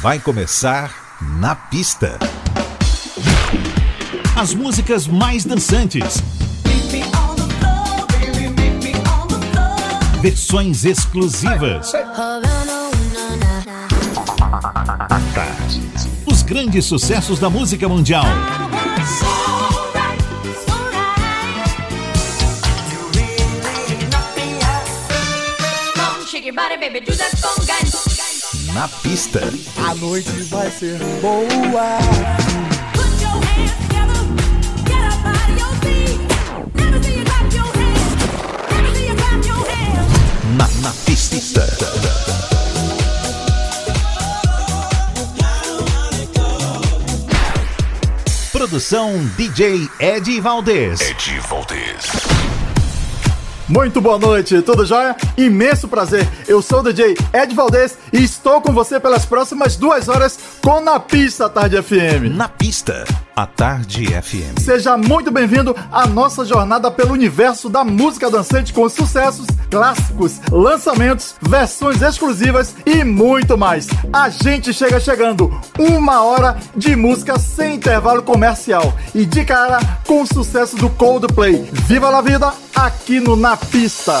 Vai começar na pista. As músicas mais dançantes. Versões exclusivas. Os grandes sucessos da música mundial. Na pista. A noite vai ser boa. Na, na pista. Produção DJ Ed Valdez. Ed Valdez. Muito boa noite, tudo jóia? Imenso prazer. Eu sou o DJ Ed Valdez e estou com você pelas próximas duas horas com Na Pista Tarde FM. Na pista, a Tarde FM. Seja muito bem-vindo à nossa jornada pelo universo da música dançante com sucessos, clássicos, lançamentos, versões exclusivas e muito mais. A gente chega chegando, uma hora de música sem intervalo comercial e de cara com o sucesso do Coldplay. Viva la vida aqui no Na Pista.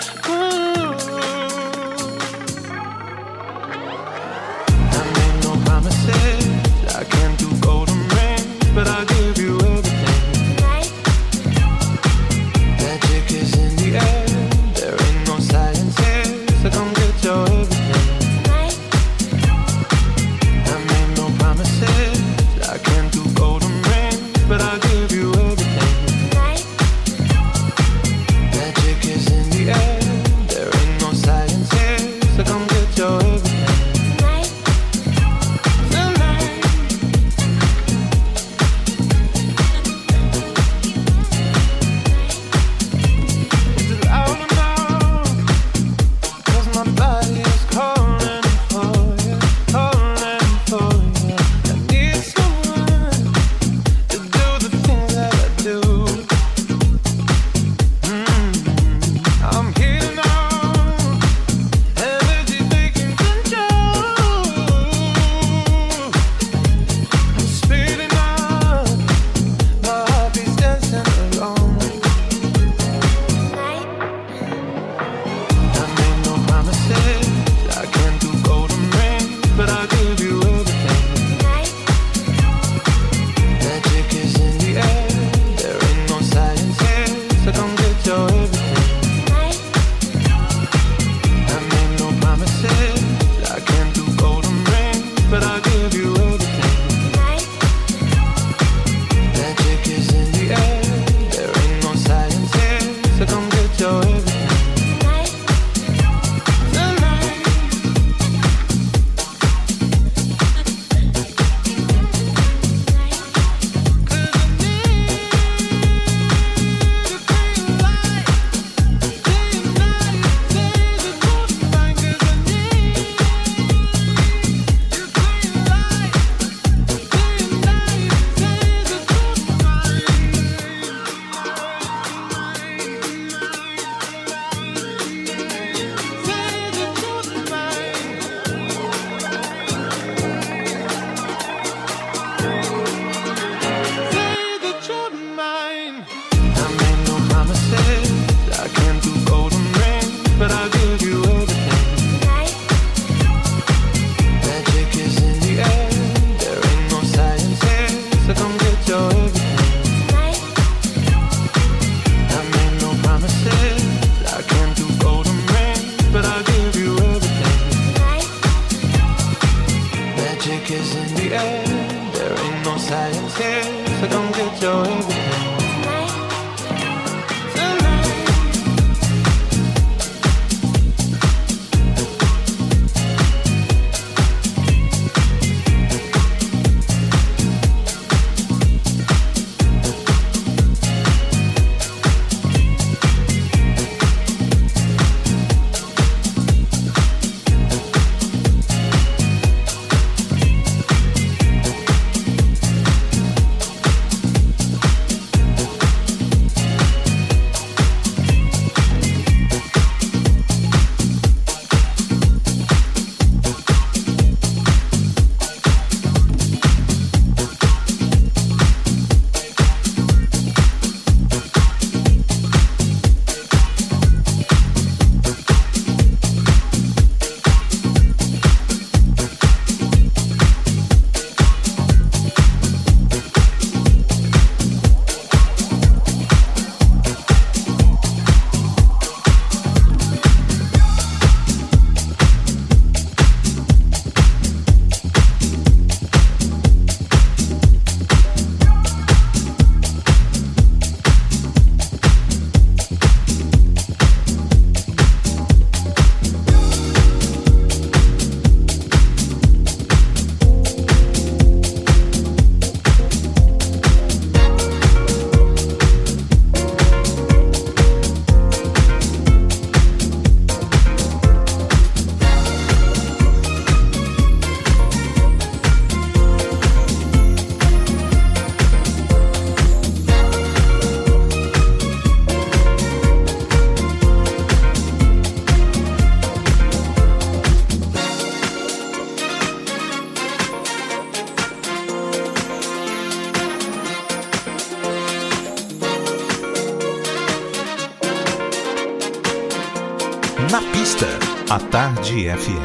Tarde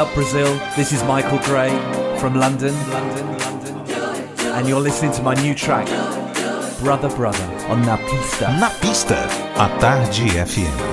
up, Brazil? This is Michael Gray from London, London, London, and you're listening to my new track, Brother Brother, on Na Pista. Na Pista, a Tarde FM.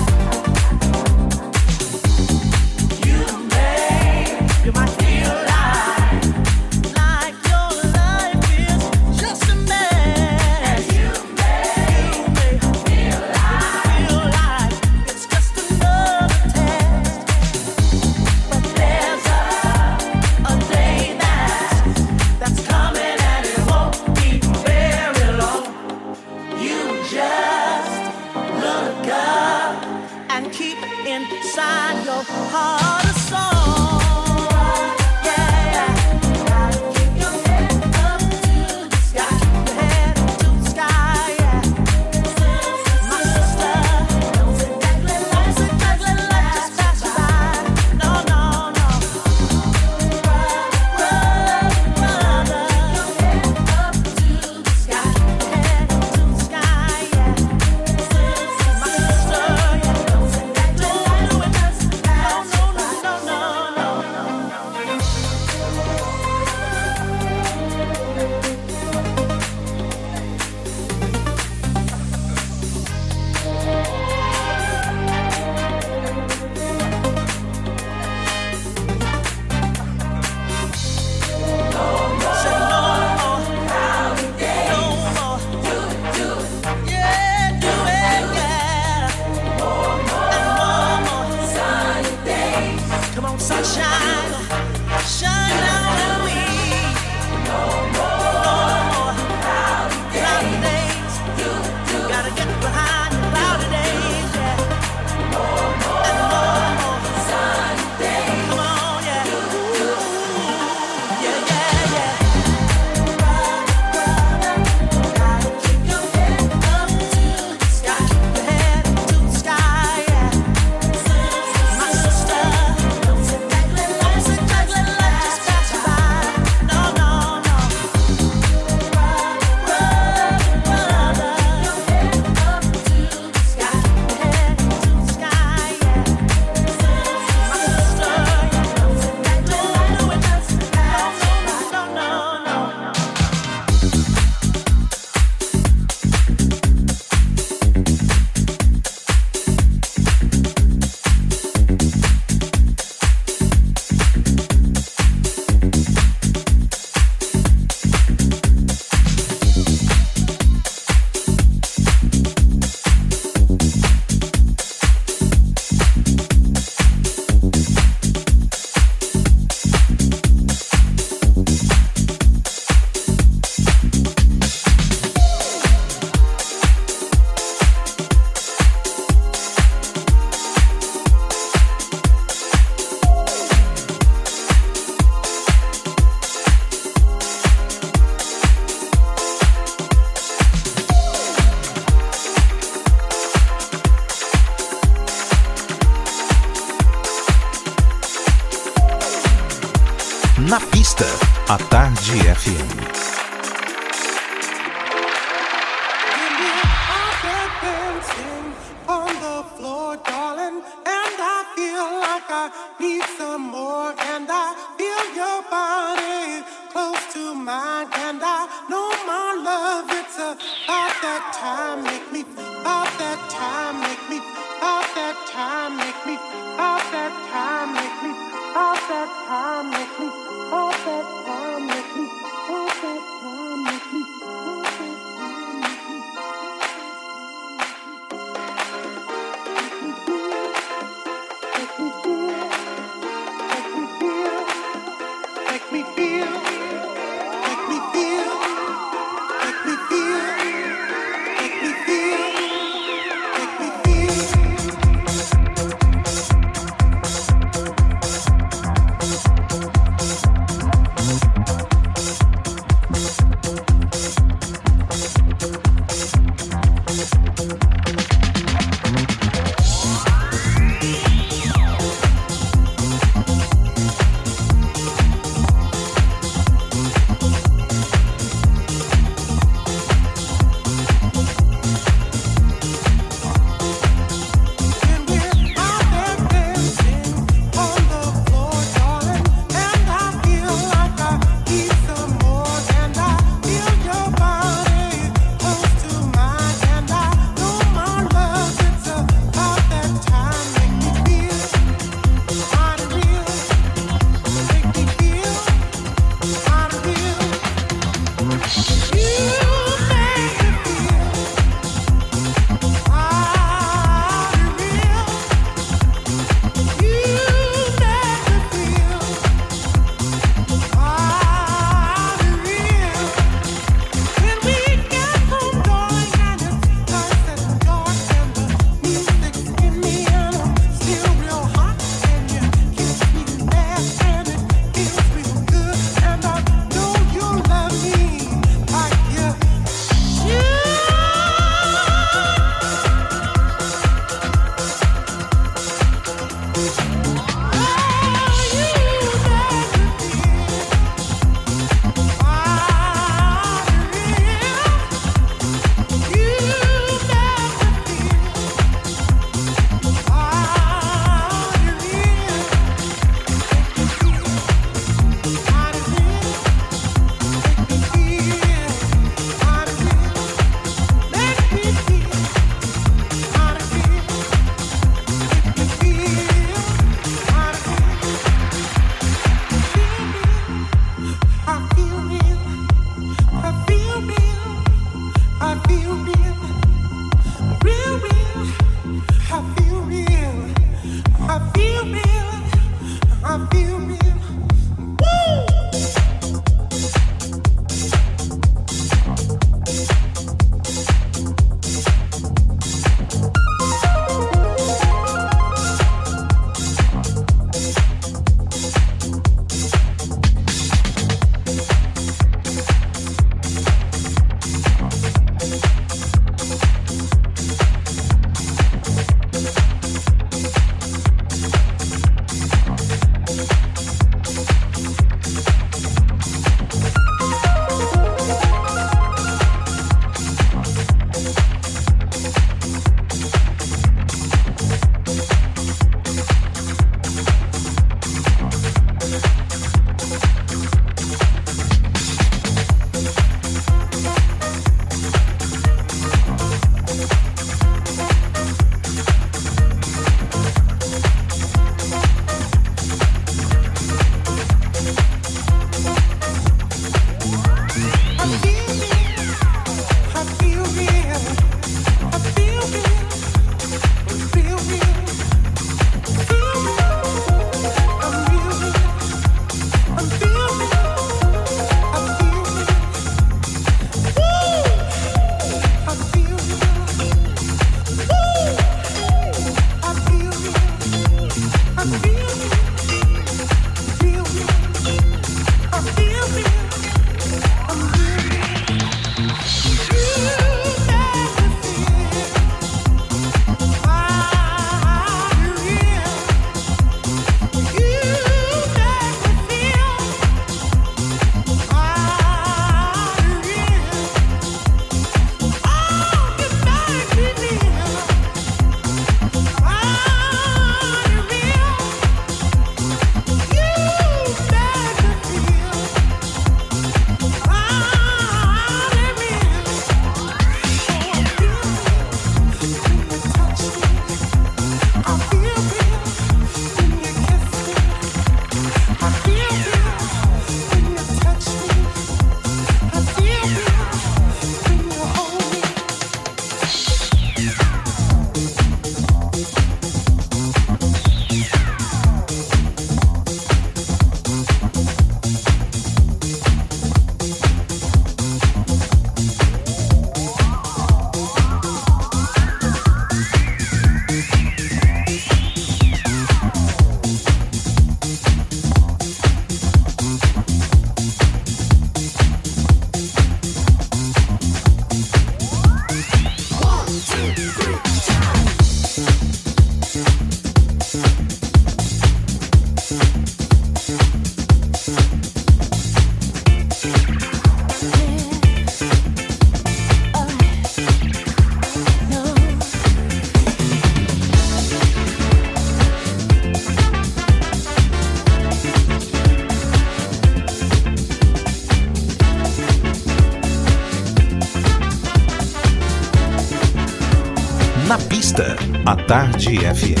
FM.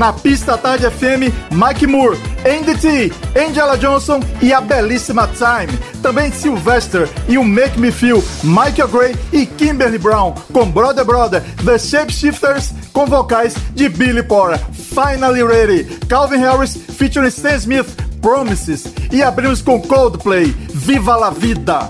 Na pista Tarde FM, Mike Moore, NDT, Angela Johnson e a belíssima Time. Também Sylvester e o Make Me Feel, Michael Gray e Kimberly Brown, com Brother Brother, The Shapeshifters, com vocais de Billy Porter. Finally Ready, Calvin Harris featuring Stan Smith, Promises. E abrimos com Coldplay, Viva la Vida.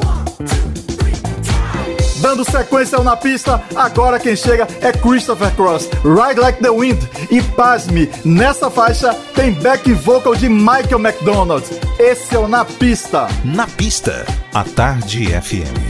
Dando sequência ao na pista, agora quem chega é Christopher Cross, Ride Like the Wind. E pasme, nessa faixa tem back vocal de Michael McDonald. Esse é o Na Pista. Na Pista, a Tarde FM.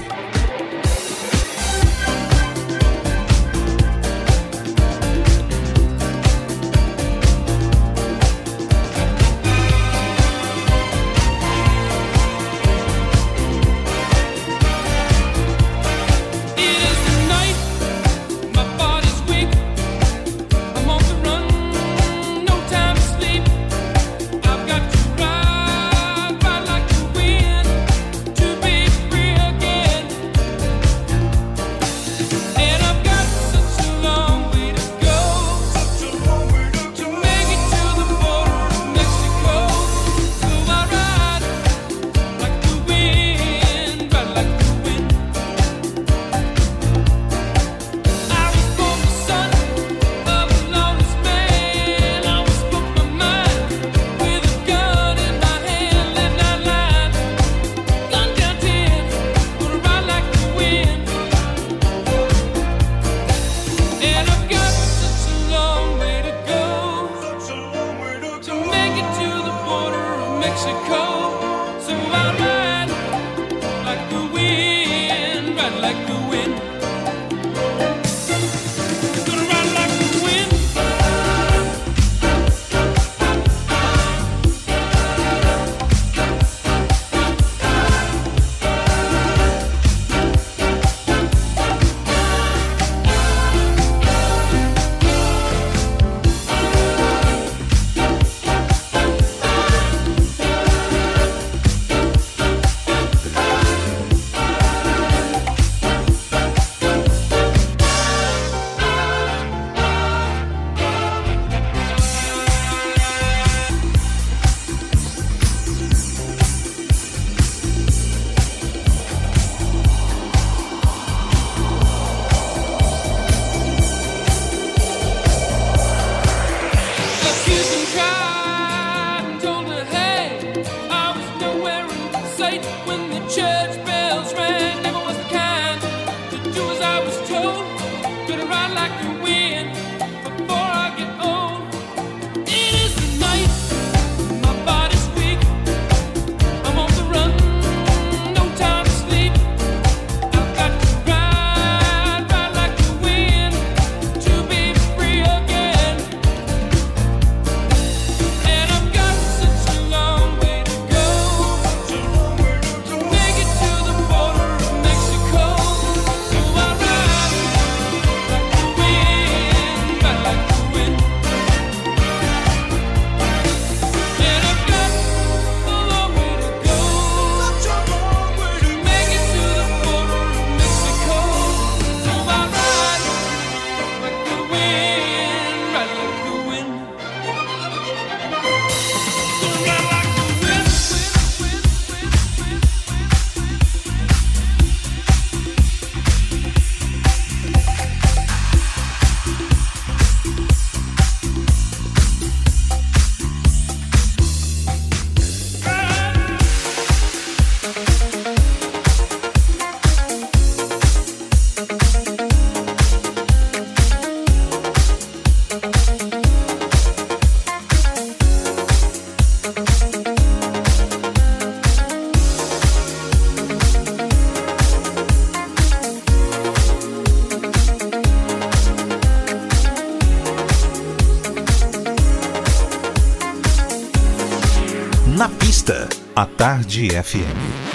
Tarde FM.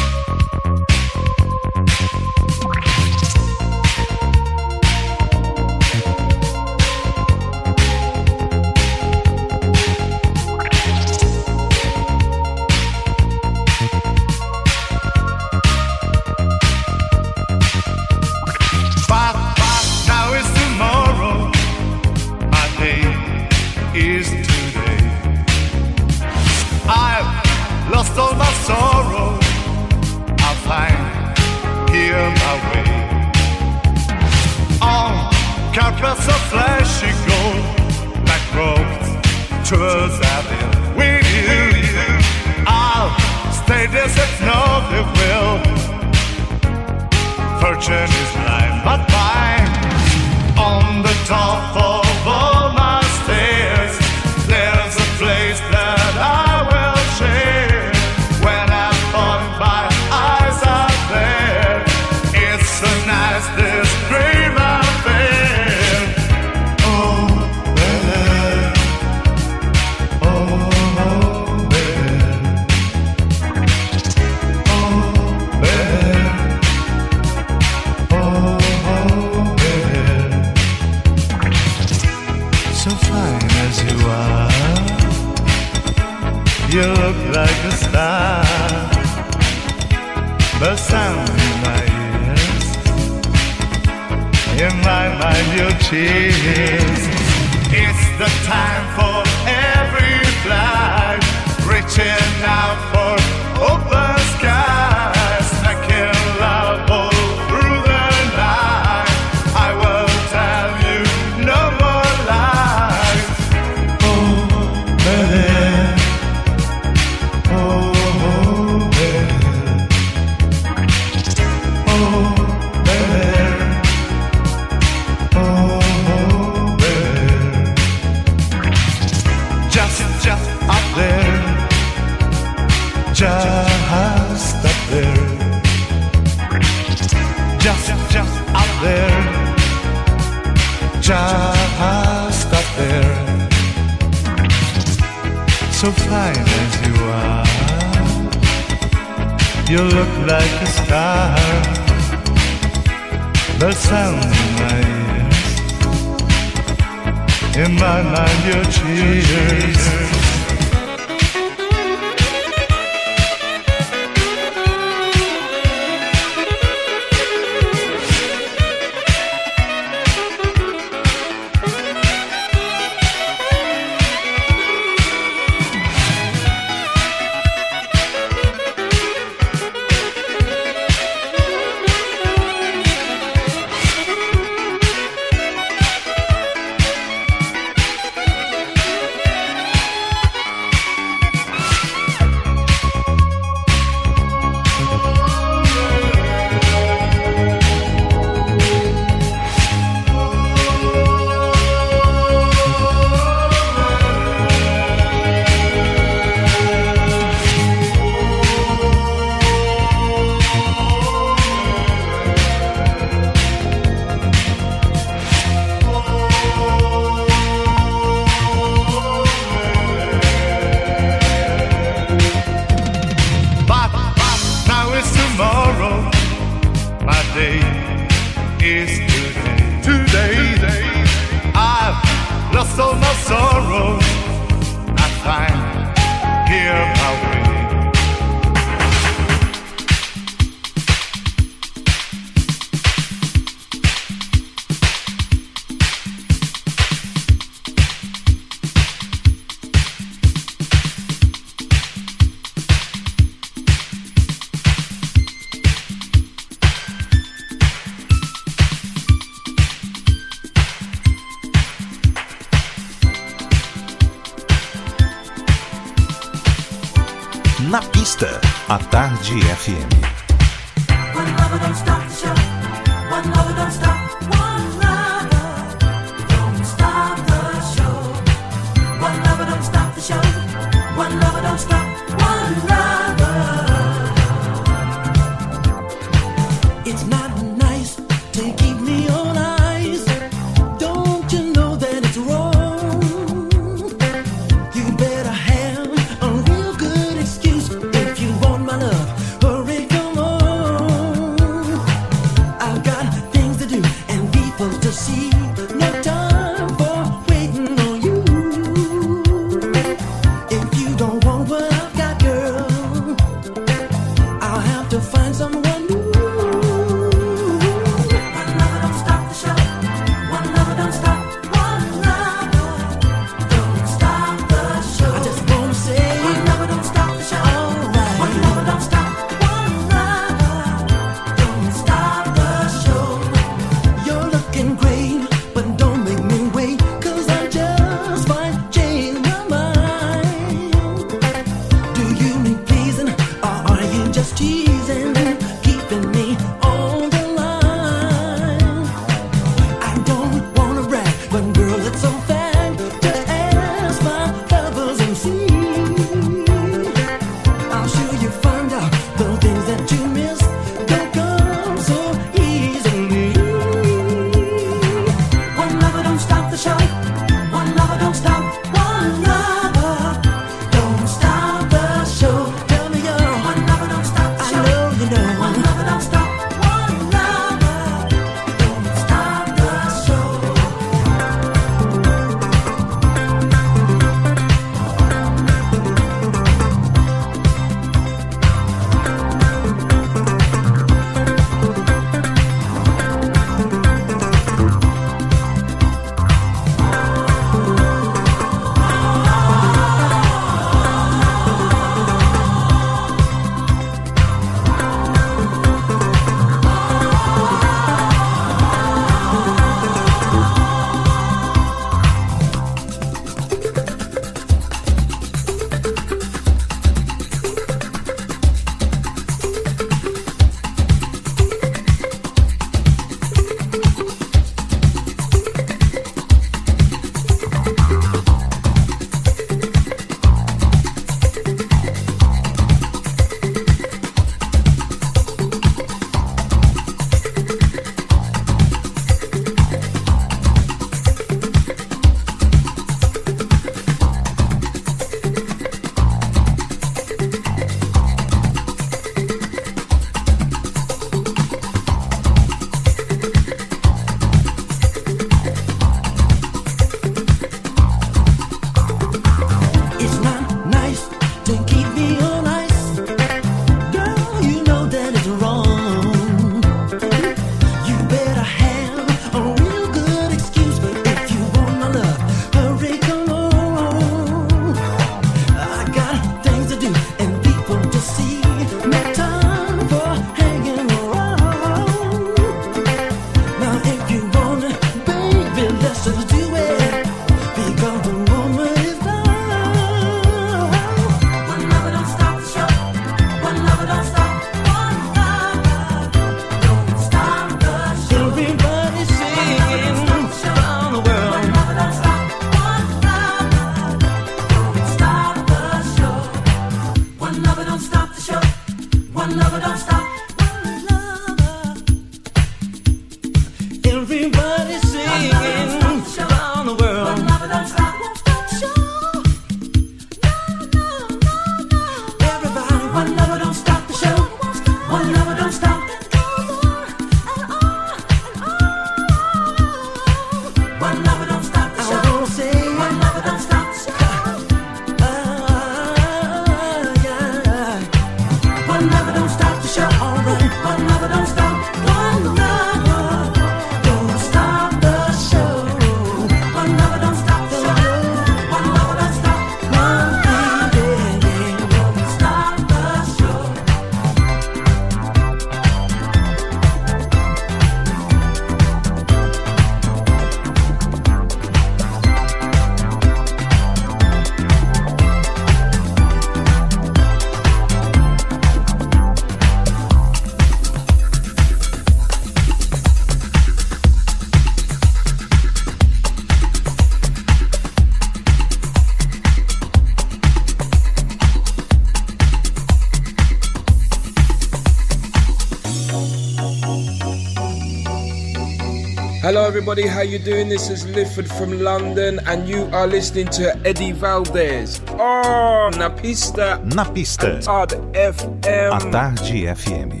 Hello everybody, how you doing? This is Lifford from London and you are listening to Eddie Valdez. Oh, na pista. Na pista. Todd FM. A Tarde FM.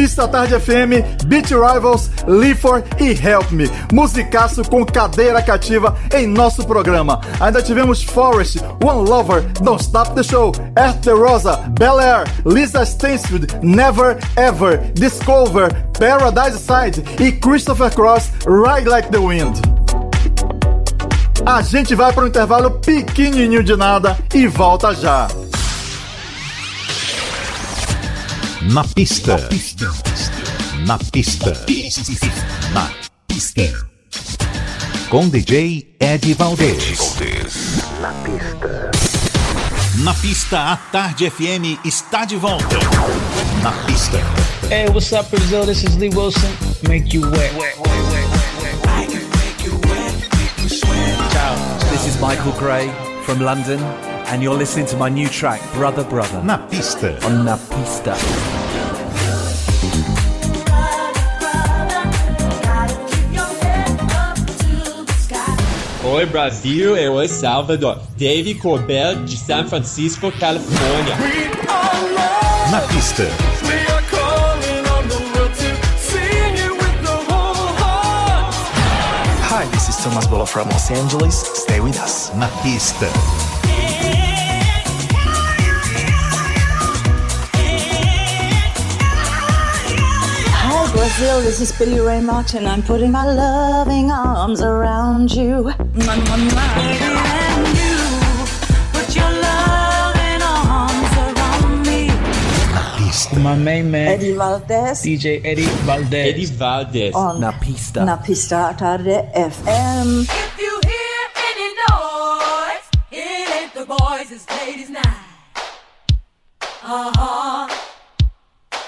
Pista Tarde FM, Beat Rivals, Lifor e Help Me. Musicaço com cadeira cativa em nosso programa. Ainda tivemos Forest, One Lover, Don't Stop the Show, the Rosa, Bel Air, Lisa Stansfield, Never Ever, Discover, Paradise Side e Christopher Cross, Ride Like the Wind. A gente vai para um intervalo pequenininho de nada e volta já. Na pista. Na pista. Na pista. Com DJ Ed Valdez. Na pista, a Tarde FM está de volta. Na pista. Hey, what's up, Brazil? This is Lee Wilson. Make you wet. Ciao. This is Michael Gray from London, and you're listening to my new track, Brother Brother. Na pista. On Na Pista. Oi Brasil e oi Salvador. Dave Corbett de San Francisco, Califórnia. Na pista. Hi, this is Thomas Bolo from Los Angeles. Stay with us. Na pista. Brazil, this is Billy Ray Martin. I'm putting my loving arms around you. My, my, my. you put your loving arms around me. My main man, Eddie Valdez. DJ Eddie Valdez. Eddie Valdez. On Na Pista. Na Pista Tarde FM.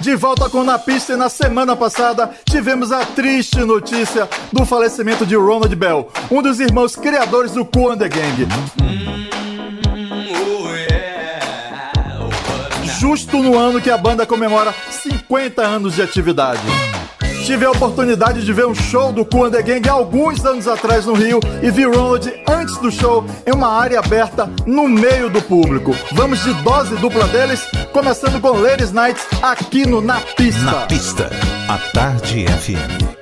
De volta com Na Pista e na semana passada tivemos a triste notícia do falecimento de Ronald Bell, um dos irmãos criadores do Cool and the Gang. Justo no ano que a banda comemora 50 anos de atividade. Tive a oportunidade de ver um show do Cool and the Gang alguns anos atrás no Rio e vi Ronald antes do show em uma área aberta no meio do público. Vamos de dose dupla deles, começando com Ladies Nights aqui no Na Pista. Na Pista, a Tarde FM.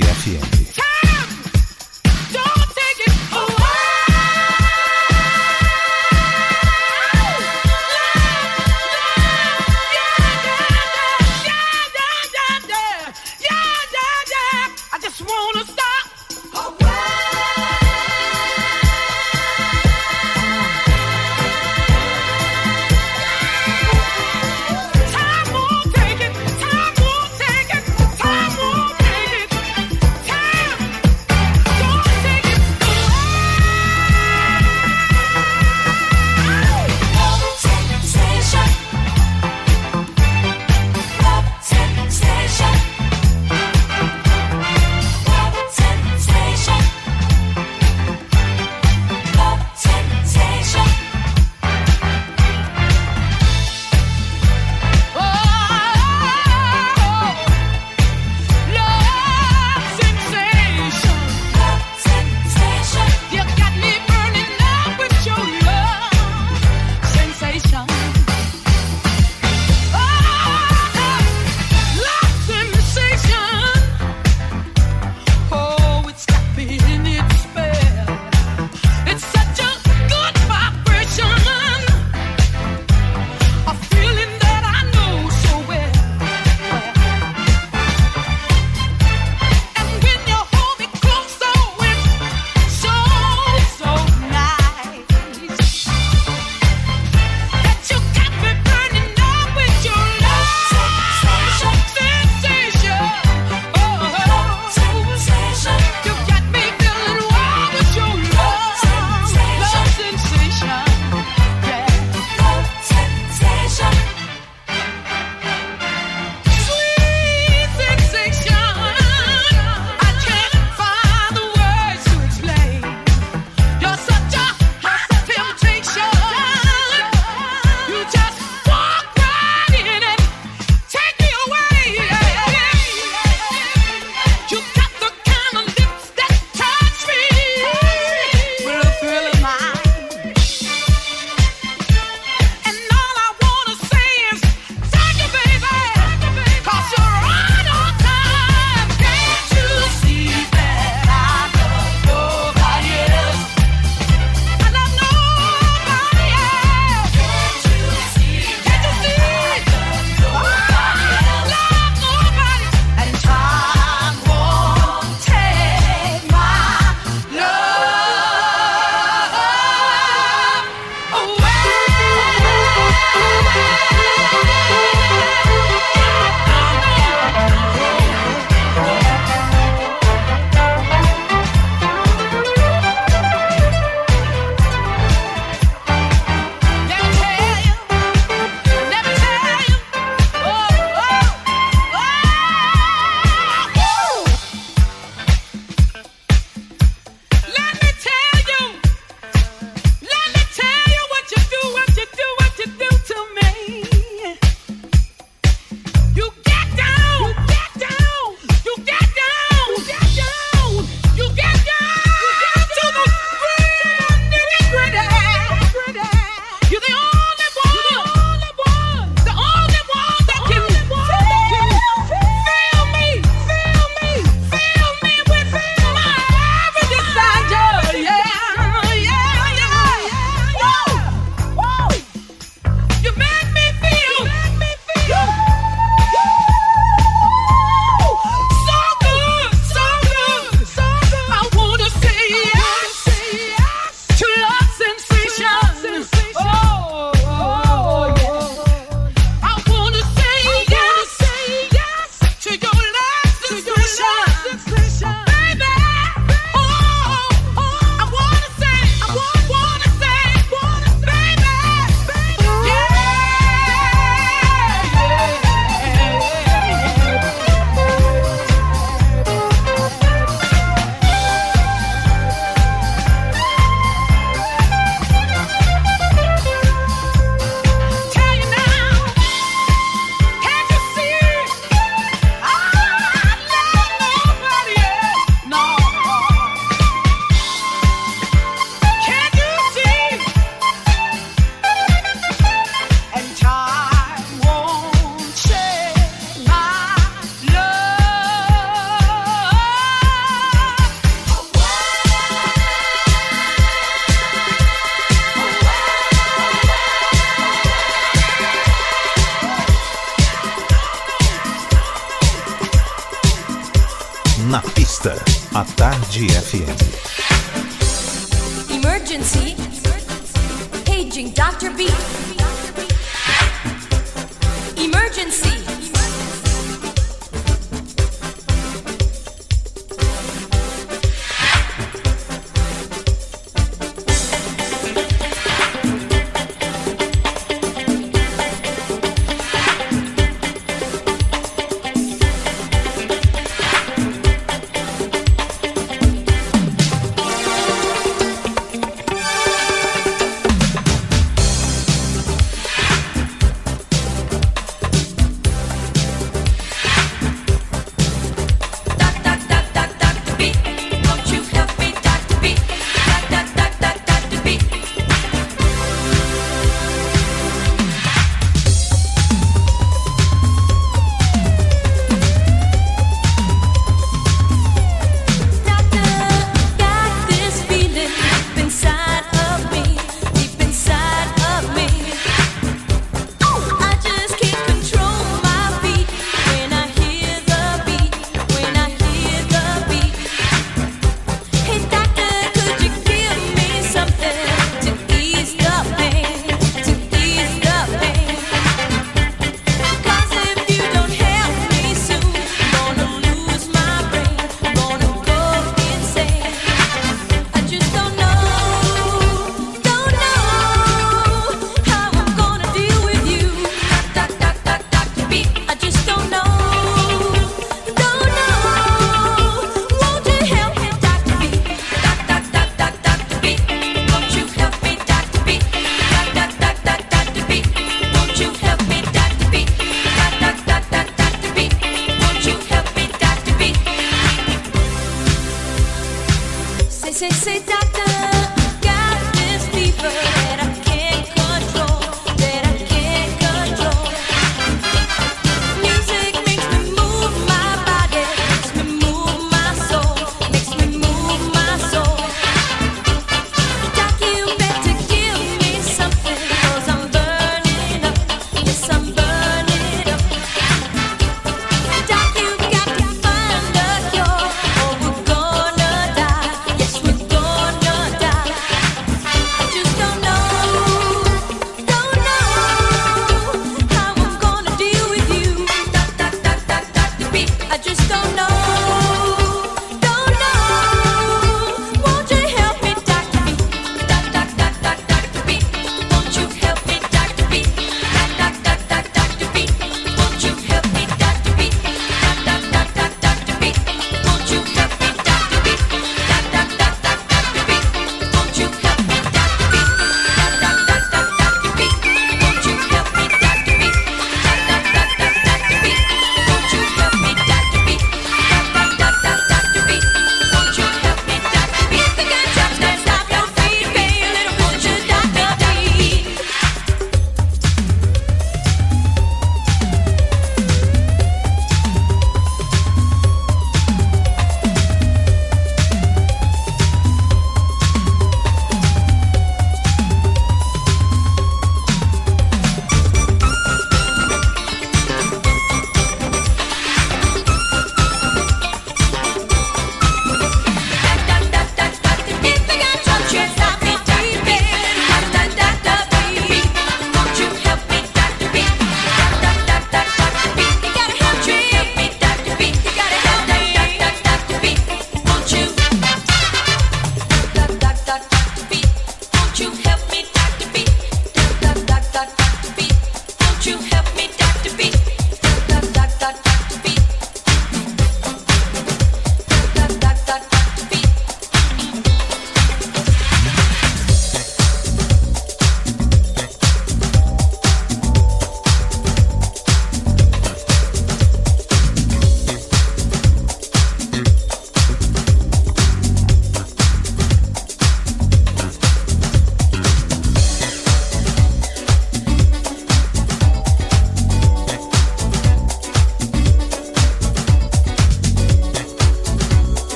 Tarde FM. Don't take it I just wanna stop.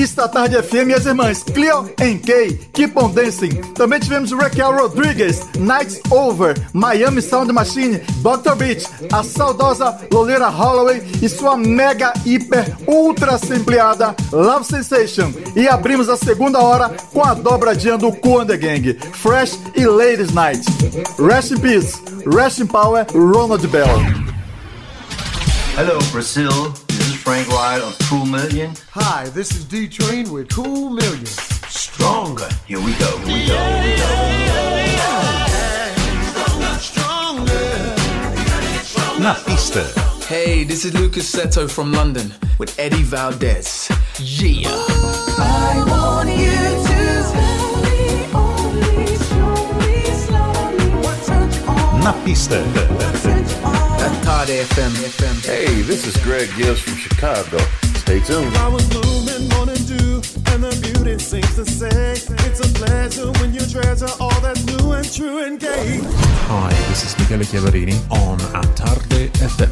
Pista tarde FM, as irmãs Cleo and Kay, Keep on Dancing. Também tivemos Raquel Rodriguez, Nights Over, Miami Sound Machine, Dr. Beach, a saudosa Lolita Holloway e sua mega, hiper, ultra sampleada Love Sensation. E abrimos a segunda hora com a dobradinha do Cool Gang, Fresh e Ladies Night. Rest in Peace, Rest in Power, Ronald Bell. Hello, Brazil. This is Frank Wright of Cool Million. Hi, this is D Train with Cool Million. Stronger. Here we go. Here we go. Here we go. Na pista. Hey, this is Lucas Seto from London with Eddie Valdez. Yeah. I want you to slowly, only slowly, slowly. What touch on Na pista. At Todd FM. Hey, this is Greg Gibbs from Chicago. Stay tuned. I was blooming morning dew, and the beauty sings to say, It's a pleasure when you treasure all that's new and true and gay. Hi, this is Michele Chiavarini on A Tarde FM.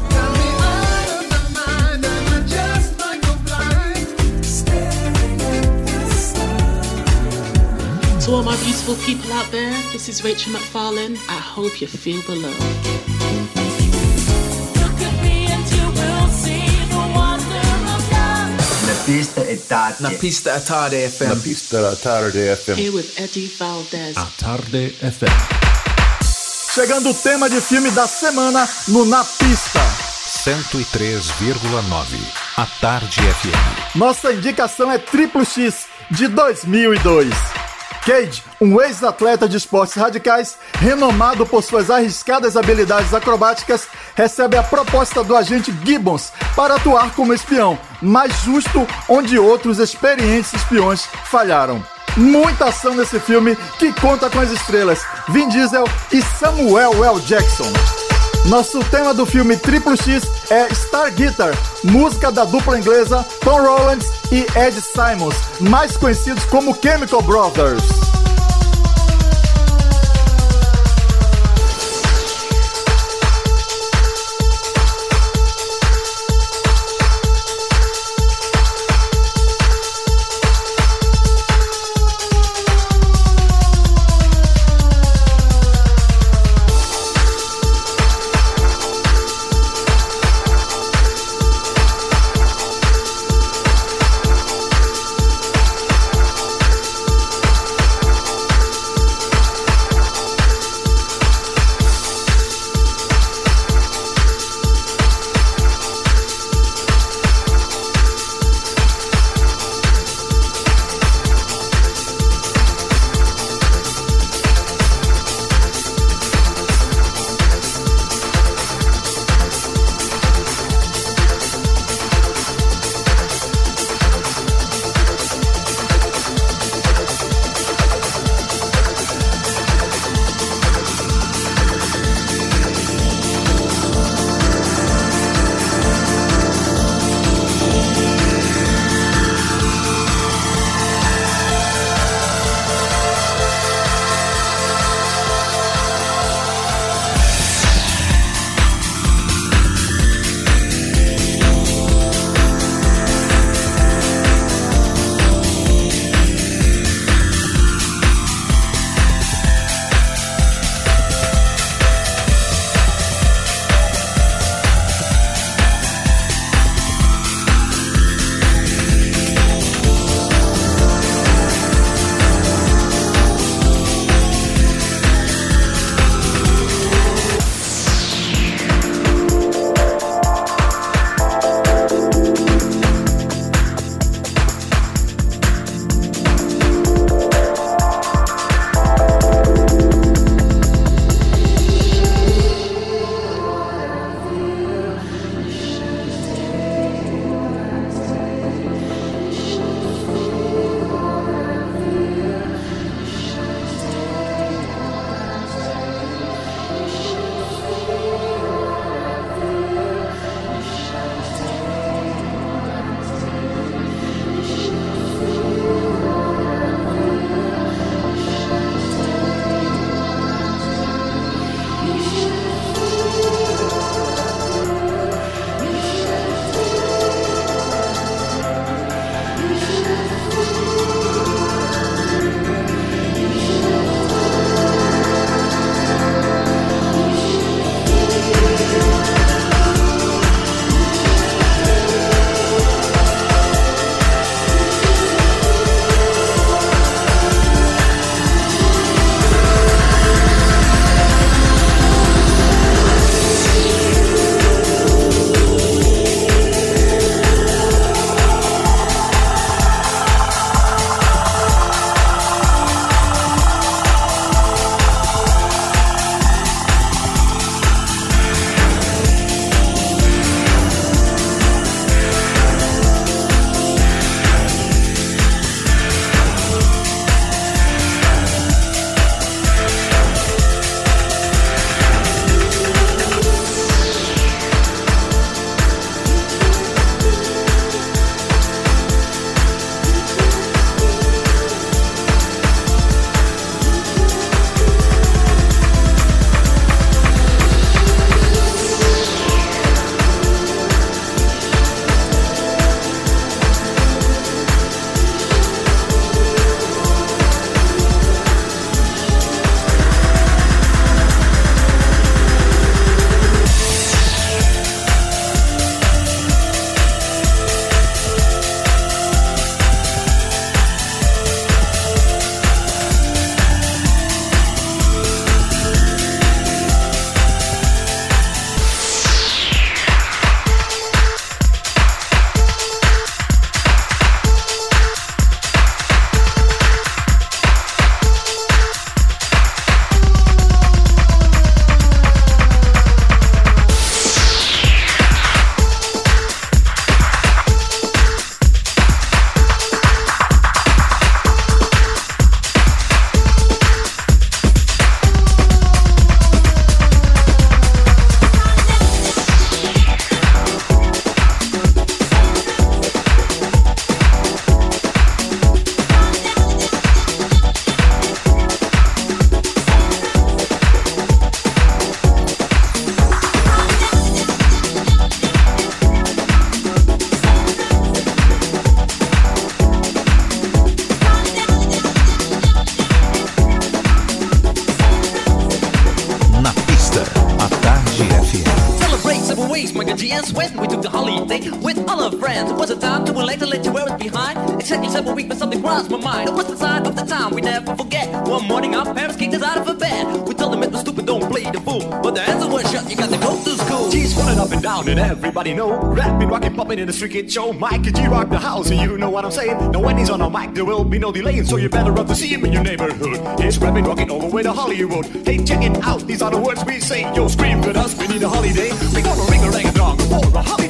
To all my beautiful people out there, this is Rachel McFarlane. I hope you feel the love. Pista è tarde. Na pista a Tarde FM. Na pista da tarde FM. Here with Eddie Valdez. A Tarde FM. Chegando o tema de filme da semana no Na Pista. 103,9. A Tarde FM. Nossa indicação é Triplo X de 2002. Cage, um ex-atleta de esportes radicais, renomado por suas arriscadas habilidades acrobáticas, recebe a proposta do agente Gibbons para atuar como espião, mas justo onde outros experientes espiões falharam. Muita ação nesse filme que conta com as estrelas Vin Diesel e Samuel L. Jackson. Nosso tema do filme Triplo X é Star Guitar, música da dupla inglesa Tom Rowlands e Ed Simons, mais conhecidos como Chemical Brothers. Electric Kid Show, Mike you rock the house, and you know what I'm saying? Now when he's on a mic, there will be no delaying, so you better run to see him in your neighborhood. He's rapping, rocking all the way to Hollywood. Hey, check it out, these are the words we say. Yo, scream with us, we need a holiday. We gonna ring a rang a dong for a holiday.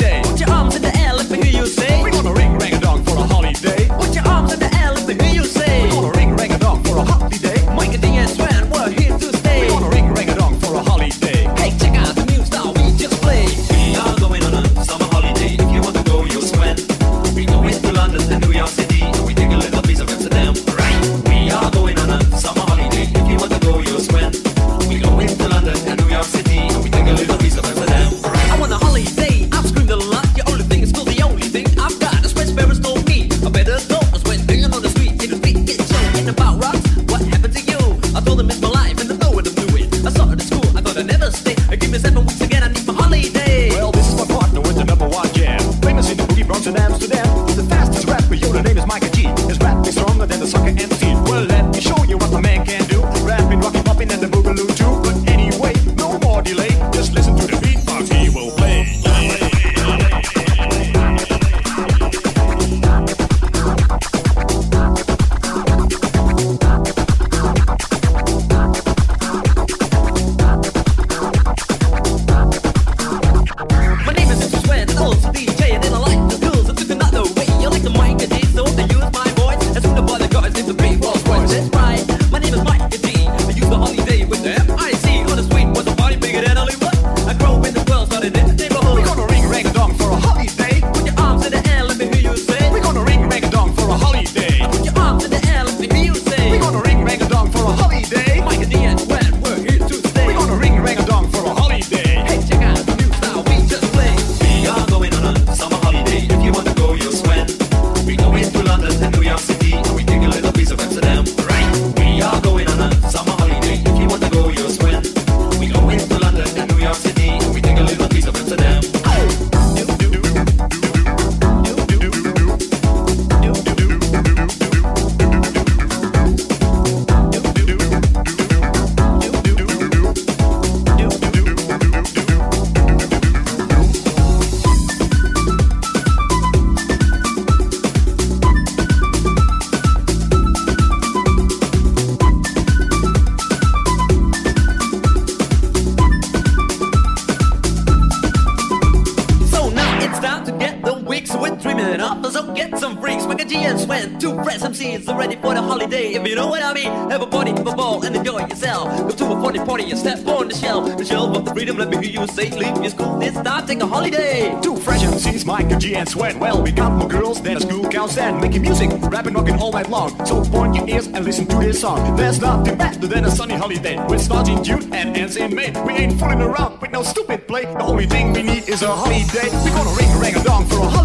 weeks with three up, so get some freaks. Make a and sweat, two fresh MCs are ready for the holiday. If you know what I mean, have a party, have a ball, and enjoy yourself. Go to a party party and step on the shelf. The shelf of the freedom, let me hear you say, leave your school, it's start take a holiday. Two fresh MCs, Mike, G and Sweat. Well, we got more girls than a school cows and making music, rapping, rocking all night long. So point your ears and listen to this song. There's nothing better than a sunny holiday. We're starting June and ends in May. We ain't fooling around with no stupid play. The only thing we need is a holiday. We're gonna ring a rang a dong for a holiday.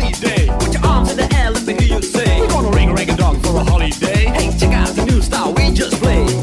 Put your arms in the air, let me hear you say. We gonna ring a for a holiday. Hey, check out the new style we just played.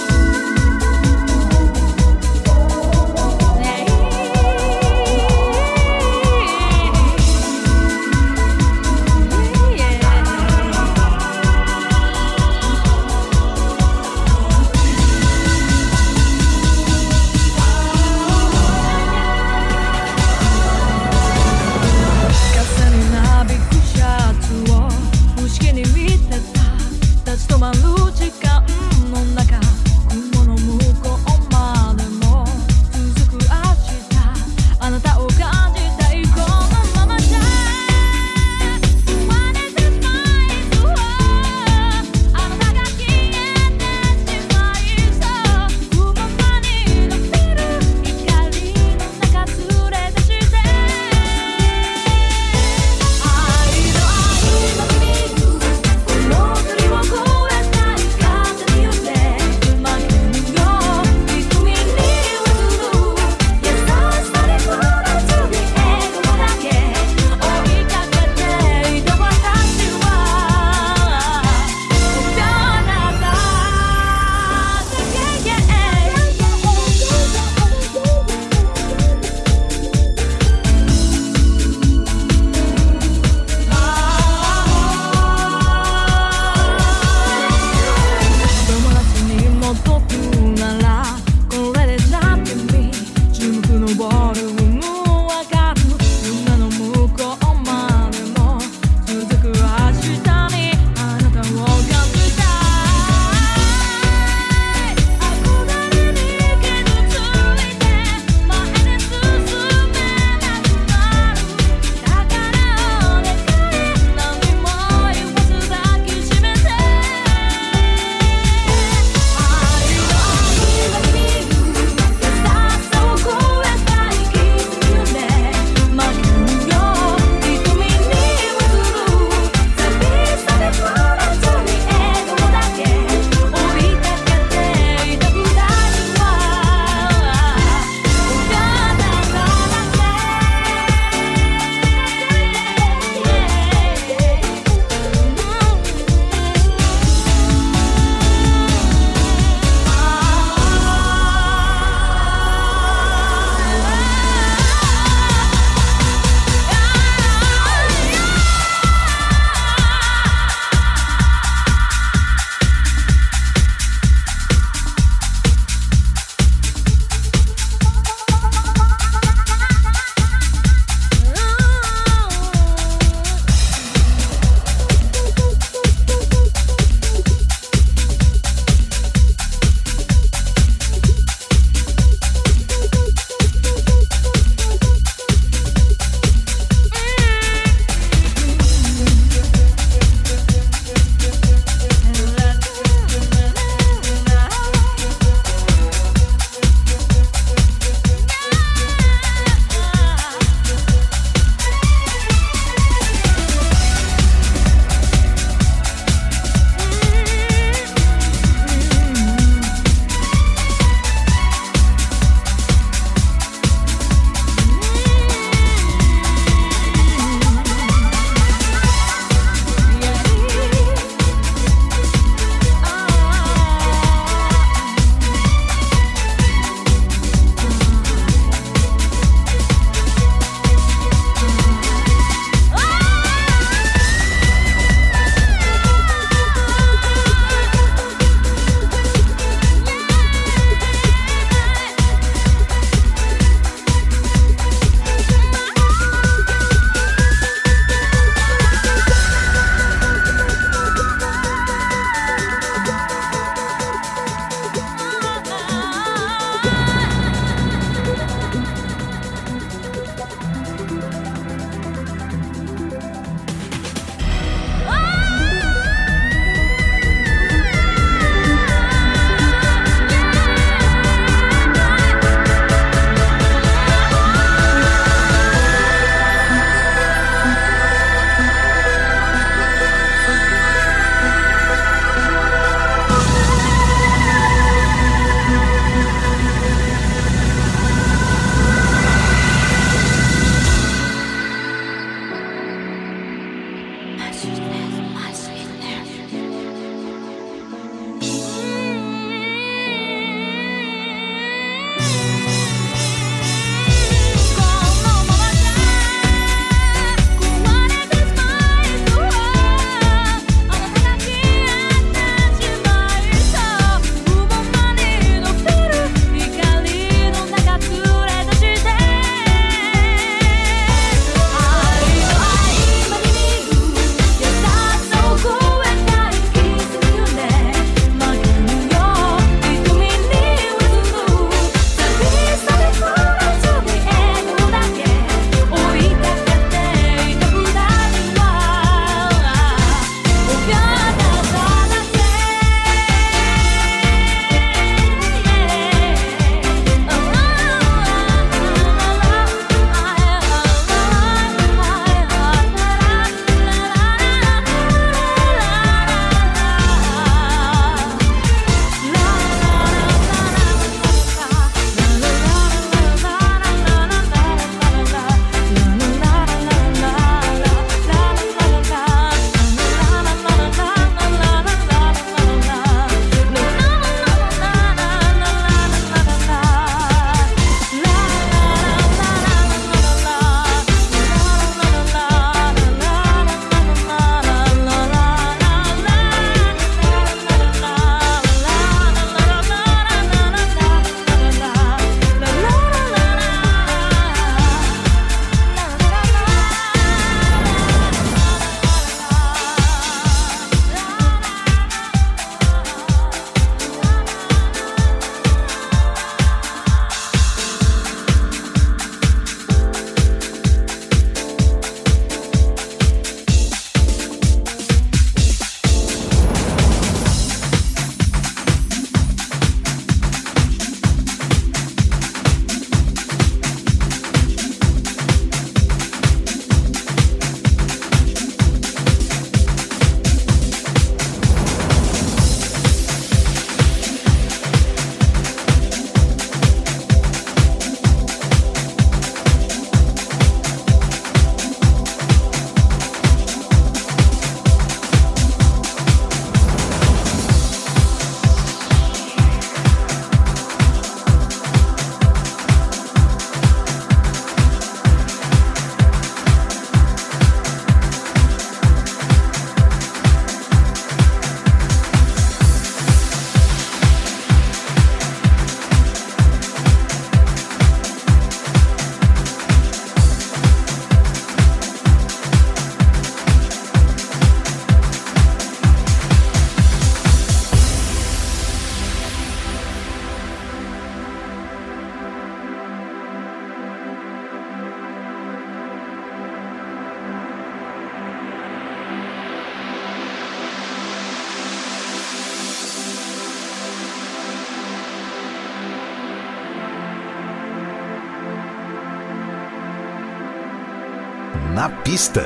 pista.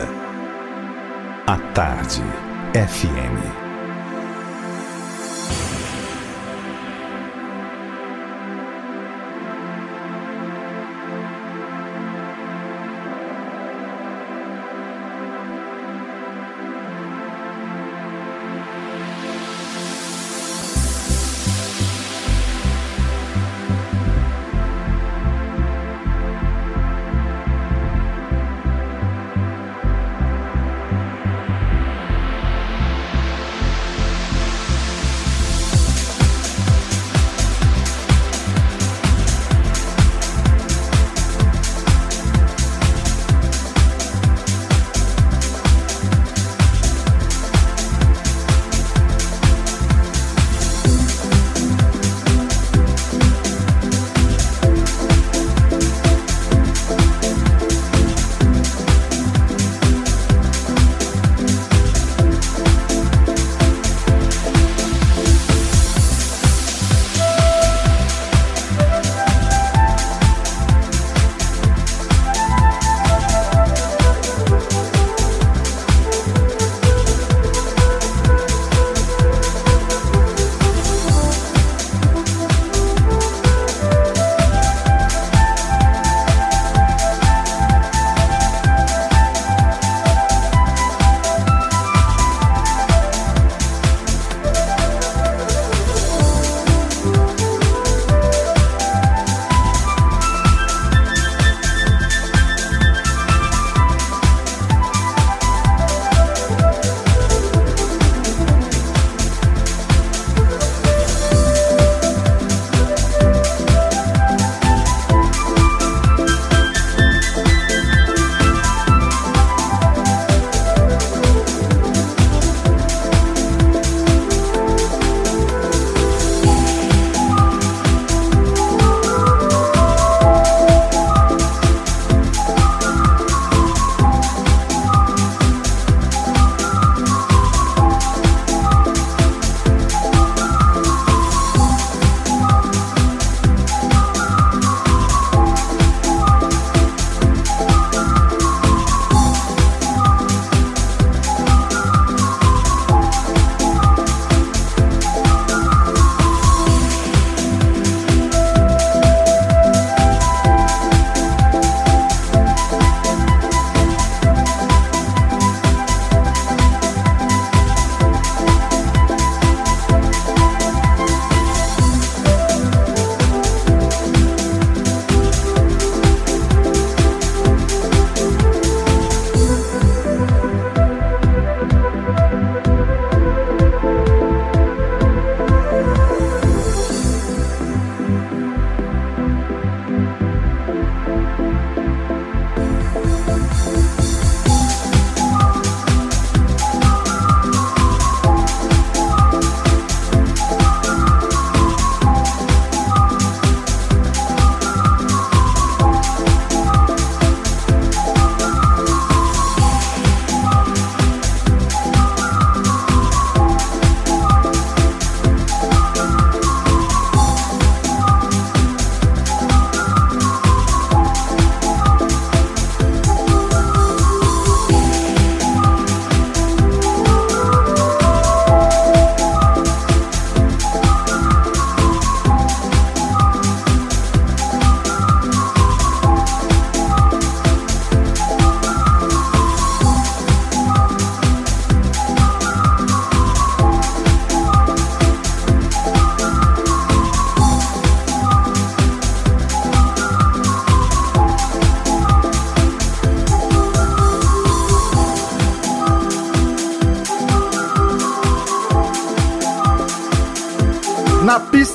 A Tarde FM.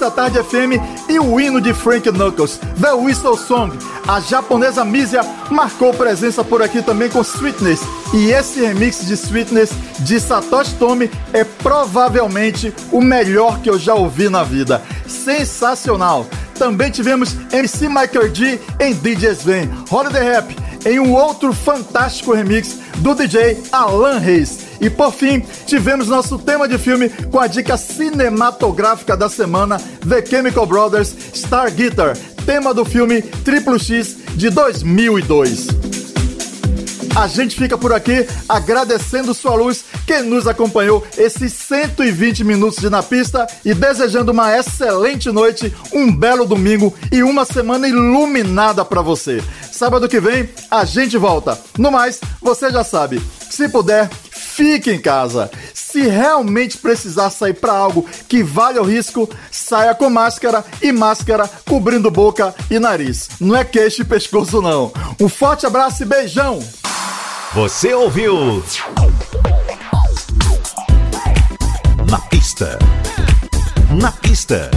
Pista Tarde FM e o hino de Frank Knuckles, The Whistle Song. A japonesa Misia marcou presença por aqui também com Sweetness. E esse remix de Sweetness de Satoshi Tomi é provavelmente o melhor que eu já ouvi na vida. Sensacional! Também tivemos MC Michael G em DJ Sven, Holiday Rap, em um outro fantástico remix do DJ Alan Reis. E por fim, tivemos nosso tema de filme com a dica cinematográfica da semana, The Chemical Brothers Star Guitar, tema do filme Triple X de 2002. A gente fica por aqui agradecendo sua luz que nos acompanhou esses 120 minutos de Na Pista e desejando uma excelente noite, um belo domingo e uma semana iluminada pra você. Sábado que vem a gente volta. No mais, você já sabe, se puder, fique em casa. Se realmente precisar sair para algo que vale o risco, saia com máscara e máscara cobrindo boca e nariz. Não é queixo e pescoço não. Um forte abraço e beijão. Você ouviu? Na pista. Na pista.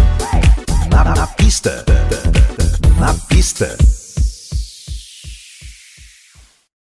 Na, na pista. Na pista.